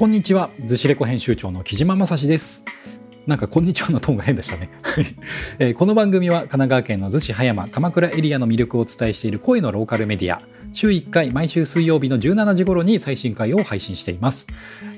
こんにちは、ずしレコ編集長の木島正史です。なんかこんにちはのトーンが変でしたね。えー、この番組は神奈川県の逗子葉山鎌倉エリアの魅力をお伝えしている声のローカルメディア週1回毎週水曜日の17時頃に最新回を配信しています。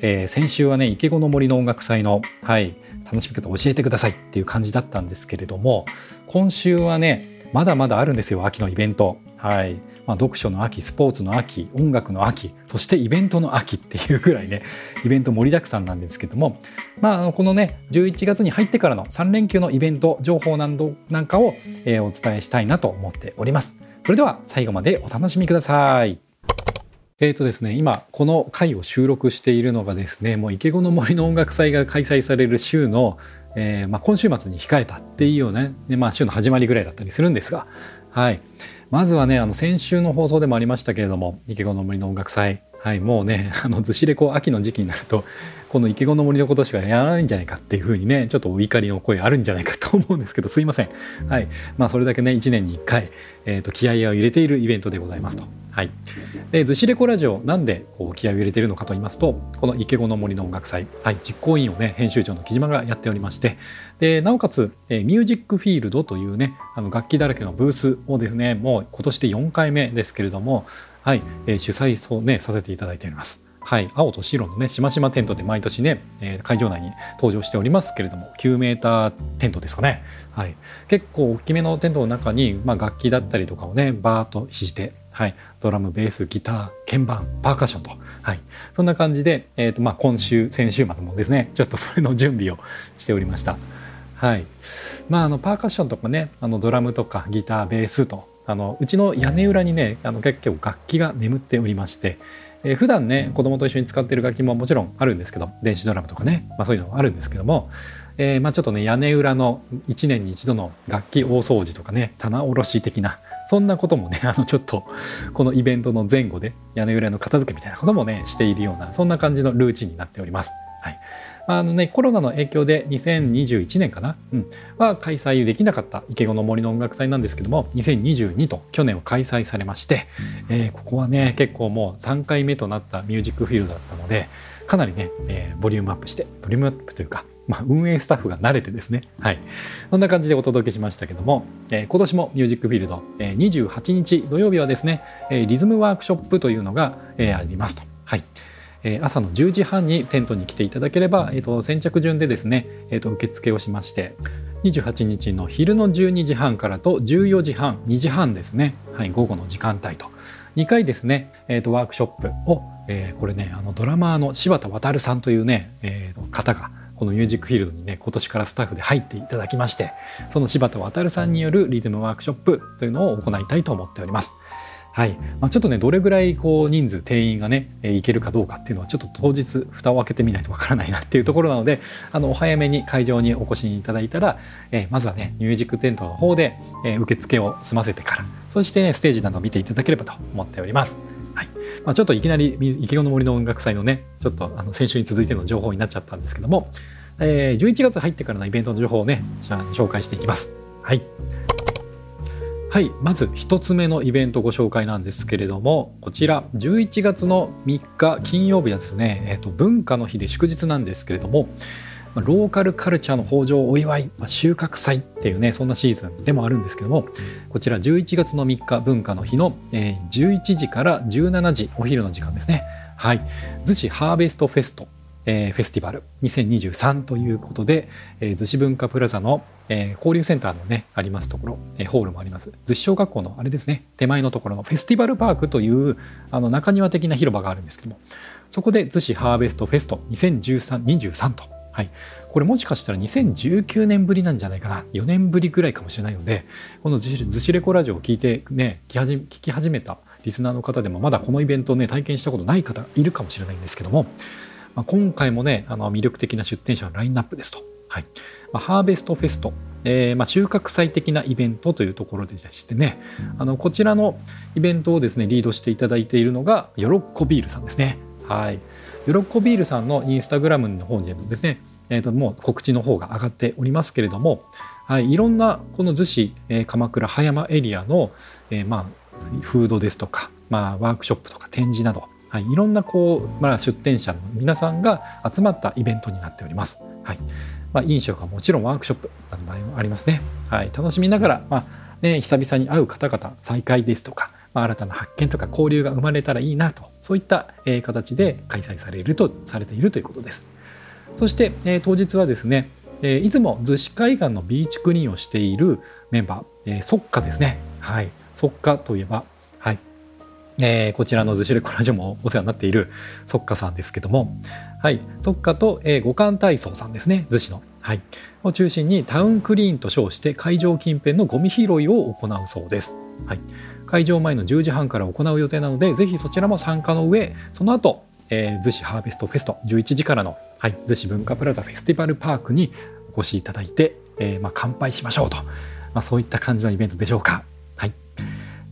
えー、先週はね池子の森の音楽祭の、はい、楽しみ方教えてくださいっていう感じだったんですけれども今週はねまだまだあるんですよ秋のイベント。はいまあ、読書の秋スポーツの秋音楽の秋そしてイベントの秋っていうぐらいねイベント盛りだくさんなんですけども、まあ、このね11月に入ってからの3連休のイベント情報などなんかを、えー、お伝えしたいなと思っております。それでは最後までお楽しみください。えーとですね、今この回を収録しているのがですねもう池子の森の音楽祭が開催される週の、えーまあ、今週末に控えたっていうような、ね、まあ、週の始まりぐらいだったりするんですが、はい、まずはねあの先週の放送でもありましたけれども池子の森の音楽祭。はいもうねあのずしれこう秋の時期になるとこの池子の森のことしかやらないんじゃないかっていうふうにねちょっとお怒りの声あるんじゃないかと思うんですけどすいません。はい。まあそれだけね1年に1回、えーと、気合を入れているイベントでございますと。はい、でずしレコラジオなんでこう気合を入れているのかと言いますとこの池子の森の音楽祭、はい、実行委員をね編集長の木島がやっておりまして。でなおかつ、えー、ミュージックフィールドというねあの楽器だらけのブースをですねもう今年で4回目ですけれどもはい、えー、主催をねさせていただいております。はい、青と白のねしましまテントで毎年ね、えー、会場内に登場しておりますけれども9メーターテントですかね、はい、結構大きめのテントの中に、まあ、楽器だったりとかをねバーッと敷いて、はい、ドラムベースギター鍵盤パーカッションと、はい、そんな感じで、えーとまあ、今週先週末もですねちょっとそれの準備をしておりました。はい。まあ、あのパーカッションとかねあのドラムとかギターベースとあのうちの屋根裏にねあの結構楽器が眠っておりましてえー、普段ね子供と一緒に使ってる楽器ももちろんあるんですけど電子ドラムとかね、まあ、そういうのもあるんですけども、えー、まあちょっとね屋根裏の1年に1度の楽器大掃除とかね棚卸し的なそんなこともね あのちょっとこのイベントの前後で屋根裏の片付けみたいなこともねしているようなそんな感じのルーチンになっております。あのね、コロナの影響で2021年かな、うん、は開催できなかった池子の森の音楽祭なんですけども2022と去年は開催されまして、えー、ここはね結構もう3回目となったミュージックフィールドだったのでかなりね、えー、ボリュームアップしてボリュームアップというか、まあ、運営スタッフが慣れてですね、はい、そんな感じでお届けしましたけども、えー、今年もミュージックフィールド、えー、28日土曜日はですね、えー、リズムワークショップというのが、えー、ありますと。はい。え朝の10時半にテントに来ていただければ、えー、と先着順でですね、えー、と受付をしまして28日の昼の12時半からと14時半2時半ですね、はい、午後の時間帯と。2回ですね、えー、とワークショップを、えー、これねあのドラマーの柴田渉さんというね、えー、方がこのミュージックフィールドにね今年からスタッフで入っていただきましてその柴田渉さんによるリズムワークショップというのを行いたいと思っております。はいまあ、ちょっとねどれぐらいこう人数定員がね、えー、いけるかどうかっていうのはちょっと当日蓋を開けてみないとわからないなっていうところなのであのお早めに会場にお越しいただいたら、え、まずはねミュージックテントの方で、え、受付を済ませてからそして、ね、ステージなどを見ていただければと思っております。はいまあ、ちょっといきなり池子の森の音楽祭のねちょっとあの先週に続いての情報になっちゃったんですけども、えー、11月入ってからのイベントの情報をね紹介していきます。はいはいまず1つ目のイベントご紹介なんですけれどもこちら11月の3日金曜日はですね、えーと、文化の日で祝日なんですけれどもローカルカルチャーの豊穣お祝い、収穫祭っていうねそんなシーズンでもあるんですけどもこちら11月の3日文化の日の、え、11時から17時お昼の時間ですね。はい。逗子ハーベストフェスト。えー、フェスティバル2023ということで、えー、逗子文化プラザの、えー、交流センターのねありますところ、えー、ホールもあります。逗子小学校のあれですね手前のところのフェスティバルパークというあの中庭的な広場があるんですけどもそこで逗子ハーベストフェスト2013と、はい、これもしかしたら2019年ぶりなんじゃないかな。4年ぶりぐらいかもしれないのでこの逗子レコラジオを聞いてね聞き始めたリスナーの方でもまだこのイベントをね体験したことない方いるかもしれないんですけどもまあ、今回もねあの魅力的な出展者のラインナップですと。はい。まあ、ハーベストフェスト、えーまあ、収穫祭的なイベントというところでしてね。あのこちらのイベントをですねリードしていただいているのがヨロッコビールさんですね。はい、ヨロッコビールさんのインスタグラムの方にもですね、えー、ともう告知の方が上がっておりますけれども、はい、いろんなこの逗子、えー、鎌倉葉山エリアの、えー、まあフードですとか、まあ、ワークショップとか展示などはい、いろんなこう、まあ、出店者の皆さんが集まったイベントになっております。はいまあ、飲食はもちろんワークショップなどもありますね。はい、楽しみながら、まあね、久々に会う方々再会ですとか、まあ、新たな発見とか交流が生まれたらいいなとそういった、えー、形で開催されるとされているということです。そして、えー、当日はですね、えー、いつも逗子海岸のビーチクリーンをしているメンバー、えー、ソッカですね。はい、ソッカといえば、えー、こちらの逗子レコラジオもお世話になっているソッカさんですけども、はい、ソッカと、えー、五感体操さんですね、逗子の。はい、を中心にタウンクリーンと称して会場近辺のゴミ拾いを行うそうです。はい、会場前の10時半から行う予定なのでぜひそちらも参加の上その後、えー、逗子ハーベストフェスト11時からの、はい、逗子文化プラザフェスティバルパークにお越しいただいて、えー、まあ、乾杯しましょうと、まあ、そういった感じのイベントでしょうか。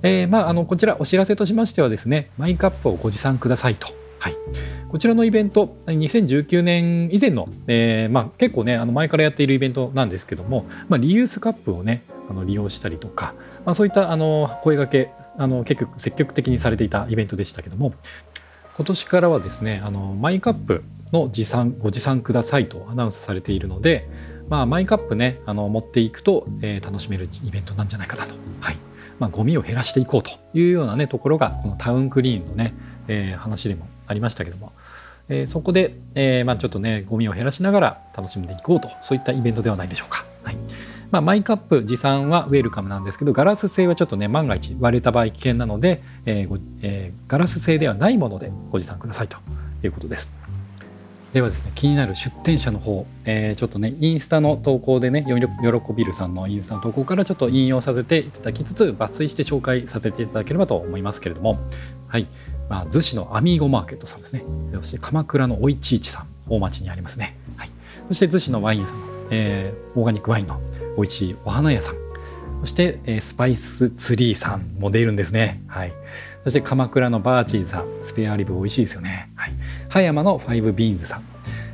えー、まあ、あのこちらお知らせとしましてはですねマイカップをご持参くださいと。はい、こちらのイベント2019年以前の、えーまあ、結構ねあの前からやっているイベントなんですけども、まあ、リユースカップをねあの利用したりとか、まあ、そういったあの声がけあの結局積極的にされていたイベントでしたけども今年からはですねあのマイカップの持参ご持参くださいとアナウンスされているので、まあ、マイカップねあの持っていくと、えー、楽しめるイベントなんじゃないかなと、はい。まあ、ゴミを減らしていこうというようなねところがこのタウンクリーンのね、えー、話でもありましたけども、えー、そこで、えー、まあ、ちょっとねゴミを減らしながら楽しんでいこうとそういったイベントではないでしょうか。はいまあ、マイカップ持参はウェルカムなんですけどガラス製はちょっとね万が一割れた場合危険なので、えーえー、ガラス製ではないものでご持参くださいということです。ではですね気になる出店者の方、えー、ちょっとねインスタの投稿でねよろこビルさんのインスタの投稿からちょっと引用させていただきつつ抜粋して紹介させていただければと思いますけれどもはいまあ、逗子のアミーゴマーケットさんですね。そして鎌倉のおいちいちさん、大町にありますね。はい、そして逗子のワインさん、えー、オーガニックワインのおいちいお花屋さん。そして、えー、スパイスツリーさんも出るんですね。はい。そして鎌倉のバーチーさん、スペアリブ美味しいですよね。はい。葉山のファイブビーンズさん、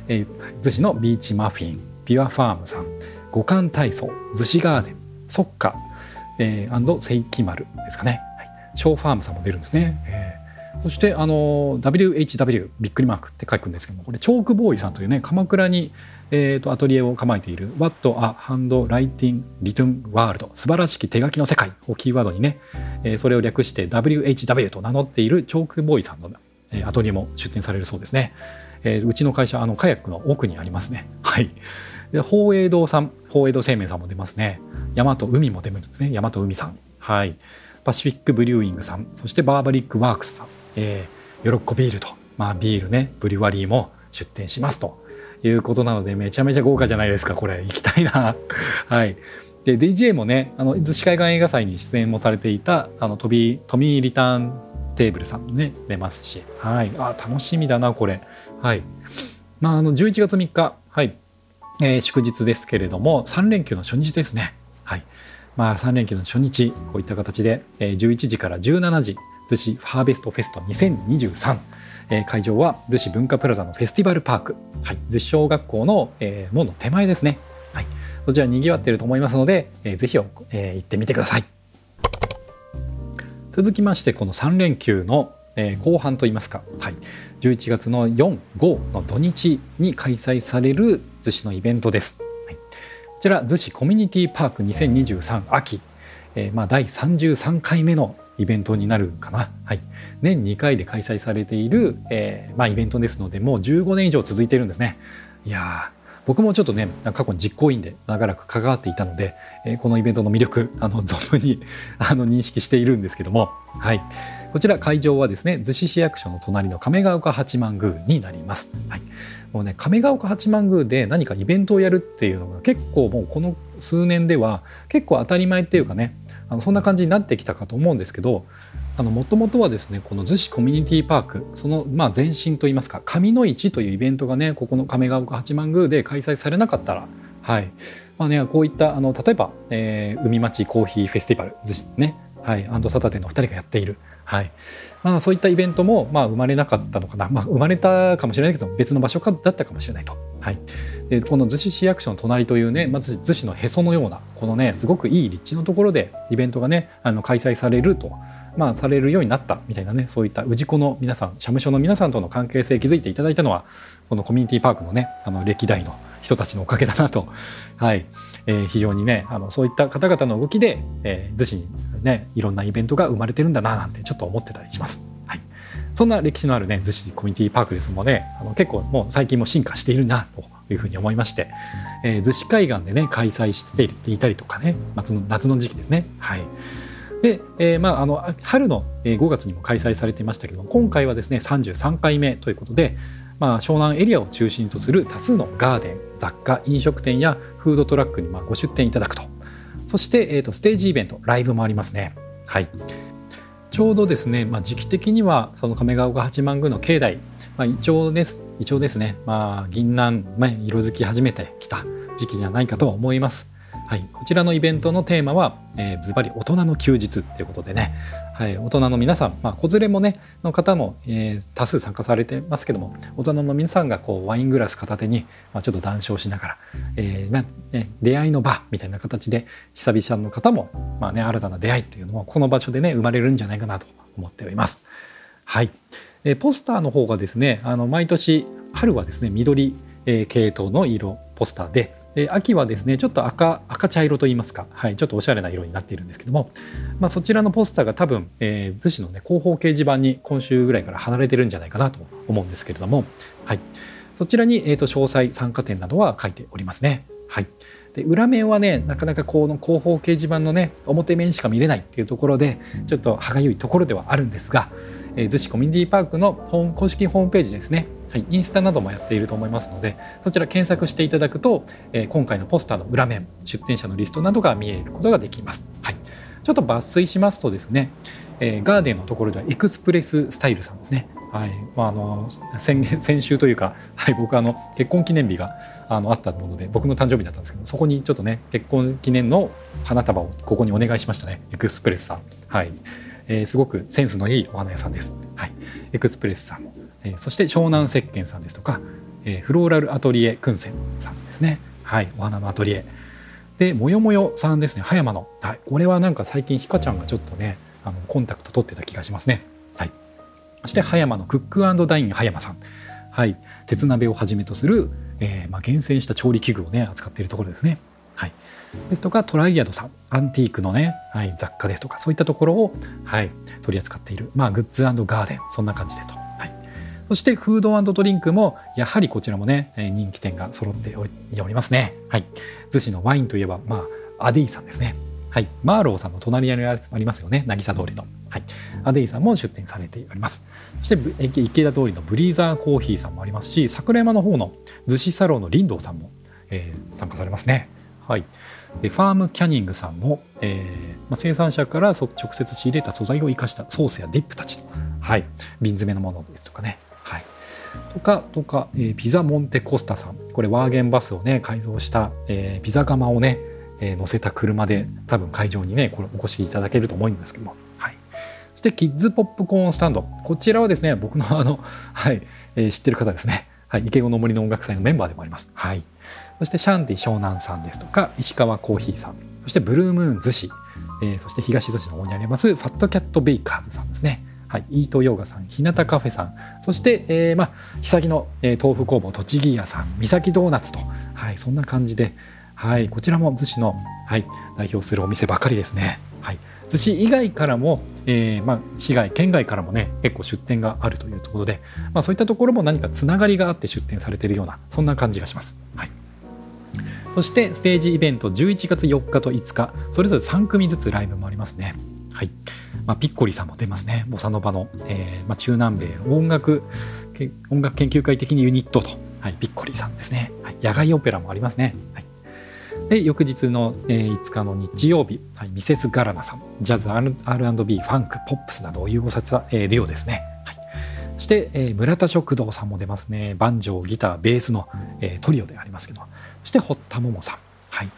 えー、逗子のビーチマフィン、ピュアファームさん、五感体操、逗子ガーデン、ソッカ、えー、セイキマルですかね。はい。ショーファームさんも出るんですね。えーそしてあの WHW びっくりマークって書くんですけどもこれチョークボーイさんというね鎌倉に、えーと、アトリエを構えている What a Hand Writing Written World 素晴らしき手書きの世界をキーワードにね、えー、それを略して WHW と名乗っているチョークボーイさんの、え、アトリエも出展されるそうですね、えー、うちの会社あのカヤックの奥にありますね。はい。で宝永堂さん宝永堂製麺さんも出ますね。大和海も出るんですね。大和海さん。はい。パシフィックブリューイングさん。そしてバーバリックワークスさん。えー、喜ビールと、まあ、ビールね。ブリュワリーも出店しますと。いうことなのでめちゃめちゃ豪華じゃないですかこれ。行きたいな。はい。で DJ もねあの逗子海岸映画祭に出演もされていたあのトビトミー・リターンテーブルさんもね出ますし。はい。あ楽しみだなこれ。はい。まああの11月3日。はい。えー、祝日ですけれども3連休の初日ですね。はい。まあ3連休の初日。こういった形で、えー、11時から17時逗子ハーベストフェスト2023、えー、会場は逗子文化プラザのフェスティバルパーク、はい、逗子小学校の、えー、門の手前ですね、はい、そちらにぎわっていると思いますので、えー、ぜひ、えー、行ってみてください。続きましてこの3連休の、後半といいますか、はい、11月の4、5の土日に開催される逗子のイベントです、はい、こちら逗子コミュニティパーク2023秋、えーまあ、第33回目のイベントになるかな。はい、年2回で開催されている、えーまあ、イベントですのでもう15年以上続いているんですね。いや僕もちょっとね過去に実行委員で長らく関わっていたので、え、このイベントの魅力あの存分に あの認識しているんですけども、はい、こちら会場はですね逗子市役所の隣の亀ヶ丘八幡宮になります。はい、もうね亀ヶ丘八幡宮で何かイベントをやるっていうのが結構もうこの数年では結構当たり前っていうかねあのそんな感じになってきたかと思うんですけどもともとはですねこの逗子コミュニティパークそのまあ前身といいますか上の市というイベントがねここの亀ヶ丘八幡宮で開催されなかったらはい。まあねこういったあの例えば、えー、海町コーヒーフェスティバル逗子ねはい。アンドサタデーの2人がやっているはい。まあ、そういったイベントも、まあ、生まれなかったのかな、まあ、生まれたかもしれないけど別の場所だったかもしれないと。はい、でこの逗子市役所の隣というねまず逗子のへそのようなこのねすごくいい立地のところでイベントがねあの開催されるとまあ、されるようになったみたいなねそういった氏子の皆さん社務所の皆さんとの関係性築いていただいたのはこのコミュニティパークのねあの歴代の人たちのおかげだなと、はい。えー、非常にねあのそういった方々の動きで、えー、逗子にねいろんなイベントが生まれてるんだななんてちょっと思ってたりします。そんな歴史のあるね逗子コミュニティパークですもんね。あの結構もう最近も進化しているなというふうに思いまして、えー、逗子海岸でね開催していたりとかね夏の夏の時期ですね。はい。で、えー、まあ、あの春の5月にも開催されていましたけど今回はですね33回目ということで、まあ、湘南エリアを中心とする多数のガーデン雑貨飲食店やフードトラックにまご出店いただくと。そして、えーと、ステージイベントライブもありますね。はい。ちょうどですね、まあ、時期的にはその亀ヶ丘八幡宮の境内、まあ、イチョウですイチョウですね、まあ、銀杏、まあ、色づき始めてきた時期じゃないかと思います。はい、こちらのイベントのテーマは、えー、ズバリ大人の休日ということでね、はい、大人の皆さん、まあ、子連れもねの方も、えー、多数参加されてますけども大人の皆さんがこうワイングラス片手に、まあ、ちょっと談笑しながら、えーまあね、出会いの場みたいな形で久々の方も、まあね、新たな出会いっていうのもこの場所でね生まれるんじゃないかなと思っております。はい、えー、ポスターの方がですねあの毎年春はですね緑、えー、系統の色ポスターでで秋はですねちょっと赤赤茶色といいますか、はい、ちょっとおしゃれな色になっているんですけども、まあ、そちらのポスターが多分、えー、逗子のね広報掲示板に今週ぐらいから離れてるんじゃないかなと思うんですけれども、はい、そちらに、えーと、詳細参加点などは書いておりますね。はい、で裏面はねなかなかこの広報掲示板のね表面しか見れないっていうところでちょっと歯がゆいところではあるんですが、えー、逗子コミュニティパークの公式ホームページですね。はい、インスタなどもやっていると思いますのでそちら検索していただくと、えー、今回のポスターの裏面出展者のリストなどが見えることができます。はい、ちょっと抜粋しますとですね、えー、ガーデンのところではエクスプレススタイルさんですね。はいまあ、あの先先週というか、はい、僕あの結婚記念日があのあったもので僕の誕生日だったんですけどそこにちょっとね結婚記念の花束をここにお願いしましたねエクスプレスさん。はいえー、すごくセンスのいいお花屋さんです。はい、エクスプレスさんえそして湘南石鹸さんですとか、えフローラルアトリエ燻製さんですね。はいお花のアトリエ。でもよもよさんですね。葉山の、はい、これはなんか最近ひかちゃんがちょっとねあのコンタクト取ってた気がしますね。はい。そして葉山のクックダイン葉山さん。はい。鉄鍋をはじめとする、えー、まあ、厳選した調理器具をね扱っているところですね。はい。ですとかトライアドさん。アンティークのね、はい、雑貨ですとかそういったところを、はい、取り扱っている、まあ、グッズガーデン。そんな感じですと。そしてフードドリンクもやはりこちらもね人気店が揃っておりますね。はい。逗子のワインといえばまあアデイさんですね。はい、マーローさんの隣にありますよね。渚通りの、はい、アデイさんも出店されております。そして池田通りのブリーザーコーヒーさんもありますし桜山の方の逗子サロンの林道さんも、えー、参加されますね。はい。でファームキャニングさんも、えーまあ、生産者から直接仕入れた素材を生かしたソースやディップたちの、はい、瓶詰めのものですとかね。とか、とか、えー、ピザモンテコスタさん。これワーゲンバスをね、改造した、えー、ピザ窯をね、えー、乗せた車で多分会場にね、これお越しいただけると思うんですけども。はい。そしてキッズポップコーンスタンド。こちらはですね、僕のあの、はい、えー、知ってる方ですね。はい。池子の森の音楽祭のメンバーでもあります。はい。そしてシャンティ湘南さんですとか、石川コーヒーさん。そしてブルームーン逗子。えー、そして東逗子の方にありますファットキャットベイカーズさんですね。はい、イートヨガさん、日向カフェさん、そして、えー、まあ、久の、えー、豆腐工房栃木屋さん、三崎ドーナツと、はい、そんな感じで、はい、こちらも逗子の、はい、代表するお店ばかりですね。はい、逗子以外からも、えーまあ、市外、県外からもね、結構出店があるというところで、まあ、そういったところも何かつながりがあって出店されているような、そんな感じがします。はいそしてステージイベント11月4日と5日それぞれ3組ずつライブもありますね。はい、まあ、ピッコリさんも出ますね。ボサノバの、えーまあ、中南米音楽音楽研究会的にユニットと、はい、ピッコリさんですね、はい、野外オペラもありますね、はい、で翌日の、えー、5日の日曜日、はい、ミセス・ガラナさん。ジャズ R&B ファンクポップスなどを融合させた、えー、デュオですね、はい、そして、えー、村田食堂さんも出ますね。バンジョーギターベースの、えー、トリオでありますけど。そして堀田桃さん。はい。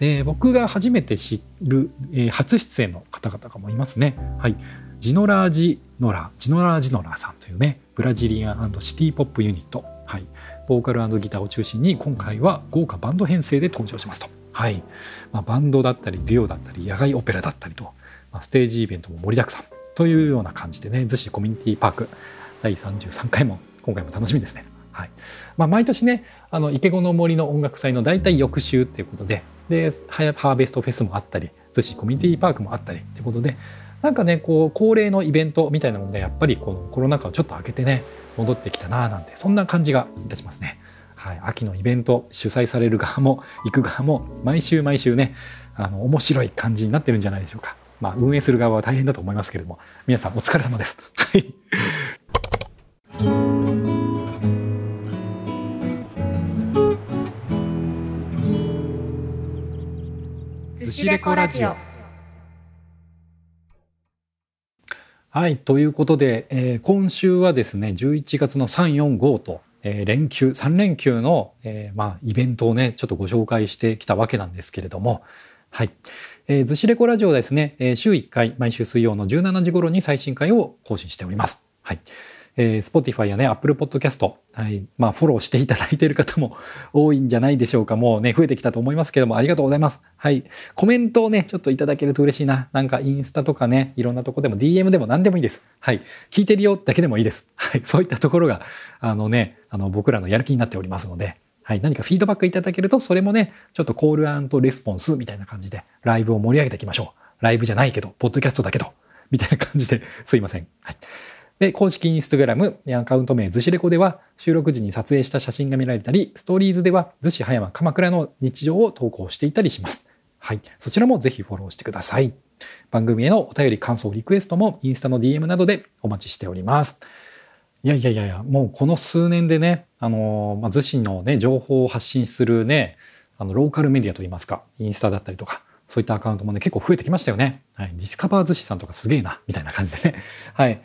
で僕が初めて知る、えー、初出演の方々がもいますね。はい、ジノラージノラジノラージノラさんというねブラジリアンシティポップユニット、はい、ボーカルギターを中心に今回は豪華バンド編成で登場しますと。はいまあ、バンドだったりデュオだったり野外オペラだったりと、まあ、ステージイベントも盛りだくさん。というような感じでね逗子コミュニティパーク第33回も今回も楽しみですね。はいまあ、毎年ねあの池子の森の音楽祭の大体翌週っていうことででハーベストフェスもあったり逗子コミュニティパークもあったりってことでなんかねこう恒例のイベントみたいなものでやっぱりこのコロナ禍をちょっと開けてね戻ってきたななんてそんな感じがいたしますね。はい、秋のイベント主催される側も行く側も毎週毎週ねあの面白い感じになってるんじゃないでしょうか。まあ運営する側は大変だと思いますけれども皆さんお疲れ様です。はい。寿司レコラジオはい。ということで、えー、今週はですね、11月の3、4、5と、えー、連休、3連休の、えー、まあ、イベントをね、ちょっとご紹介してきたわけなんですけれども、はい。えー、ずしレコラジオですね、えー、週1回、毎週水曜の17時頃に最新回を更新しております。はい。えー、Spotify やね、Apple Podcast、はい、まあ、フォローしていただいている方も 多いんじゃないでしょうか。もうね、増えてきたと思いますけども、ありがとうございます。はい。コメントをね、ちょっといただけると嬉しいな。なんか、インスタとかね、いろんなとこでも DM でも何でもいいです。はい。聞いてるよだけでもいいです。はい。そういったところが、あのね、あの、僕らのやる気になっておりますので、はい、何かフィードバックいただけると、それもね、ちょっとコールレスポンスみたいな感じで、ライブを盛り上げていきましょう。ライブじゃないけど、ポッドキャストだけど、みたいな感じですいません。はい。で、公式インスタグラム、アカウント名、ずしレコでは、収録時に撮影した写真が見られたり、ストーリーズでは、逗子葉山鎌倉の日常を投稿していたりします。はい。そちらもぜひフォローしてください。番組へのお便り、感想、リクエストも、インスタの DM などでお待ちしております。いやいやいやいや、もうこの数年でね、あの、まあ、逗子のね、情報を発信するね、あの、ローカルメディアといいますか、インスタだったりとか、そういったアカウントもね、結構増えてきましたよね。はい。ディスカバー寿司さんとかすげえな、みたいな感じでね。はい。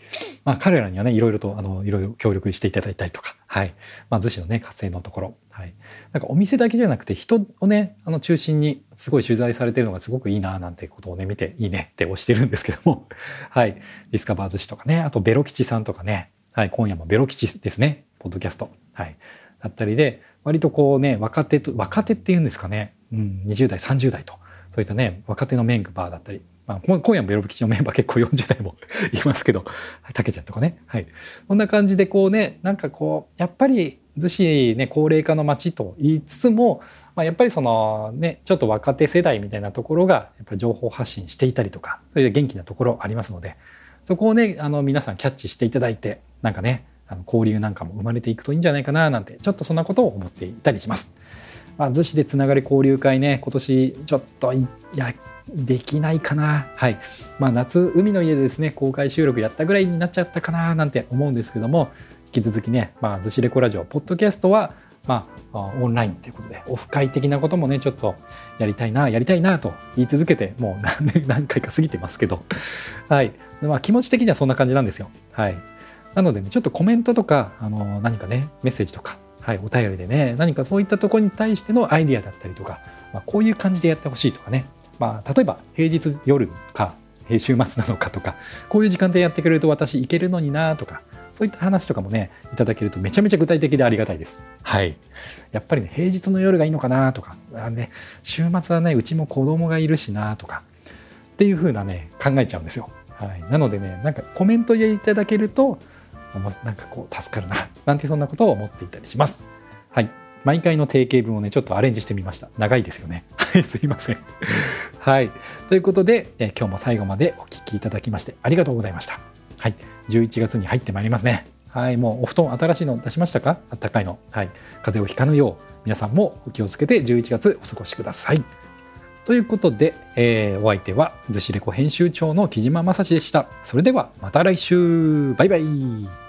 まあ、彼らにはね、いろいろと、あの、いろいろ協力していただいたりとか、はい。まあ、寿司のね、活性のところ、はい。なんかお店だけじゃなくて、人をね、あの、中心にすごい取材されてるのがすごくいいな、なんていうことをね、見ていいねって押してるんですけども、はい。ディスカバー寿司とかね、あとベロ吉さんとかね、はい。今夜もベロ吉ですね、ポッドキャスト。はい。だったりで、割とこうね、若手と、若手っていうんですかね、うん、20代、30代と。そういったね、若手のメンバーだったり、まあ、今夜もベロブ吉のメンバー結構40代も いますけど、たけちゃんとかね。はい。こんな感じでこうね、なんかこう、やっぱり逗子ね、高齢化の街と言いつつも、まあ、やっぱりそのね、ちょっと若手世代みたいなところが、やっぱり情報発信していたりとか、それで元気なところありますので、そこをね、あの皆さんキャッチしていただいて、なんかね、あの交流なんかも生まれていくといいんじゃないかななんて、ちょっとそんなことを思っていたりします。まあ、逗子でつながり交流会ね、今年ちょっといや、できないかな。はい。まあ、夏、海の家でですね、公開収録やったぐらいになっちゃったかななんて思うんですけども、引き続きね、まあ、逗子レコラジオ、ポッドキャストは、まあ、オンラインということで、オフ会的なこともね、ちょっとやりたいな、やりたいなと言い続けて、もう 何年、何回か過ぎてますけど、はい。まあ、気持ち的にはそんな感じなんですよ。はい。なのでね、ちょっとコメントとか、あの、何かね、メッセージとか、はい、お便りでね、何かそういったところに対してのアイディアだったりとか、まあ、こういう感じでやってほしいとかね、まあ、例えば平日夜か、週末なのかとか、こういう時間でやってくれると私行けるのになとか、そういった話とかもね、いただけるとめちゃめちゃ具体的でありがたいです。はい。やっぱりね、平日の夜がいいのかなとか、あね、週末はね、うちも子供がいるしなとか、っていう風なね、考えちゃうんですよ。はい。なのでね、なんかコメントでいただけると、なんかこう助かるななんてそんなことを思っていたりします。はい。毎回の定型文をね、ちょっとアレンジしてみました。長いですよね。はい、すいません。はい。ということで、え今日も最後までお聴きいただきましてありがとうございました。はい。11月に入ってまいりますね。はい。もうお布団新しいの出しましたか？あったかいの。はい。風邪をひかぬよう、皆さんもお気をつけて11月お過ごしください。ということで、えー、お相手は、ずしレコ編集長の木島正史でした。それではまた来週バイバイ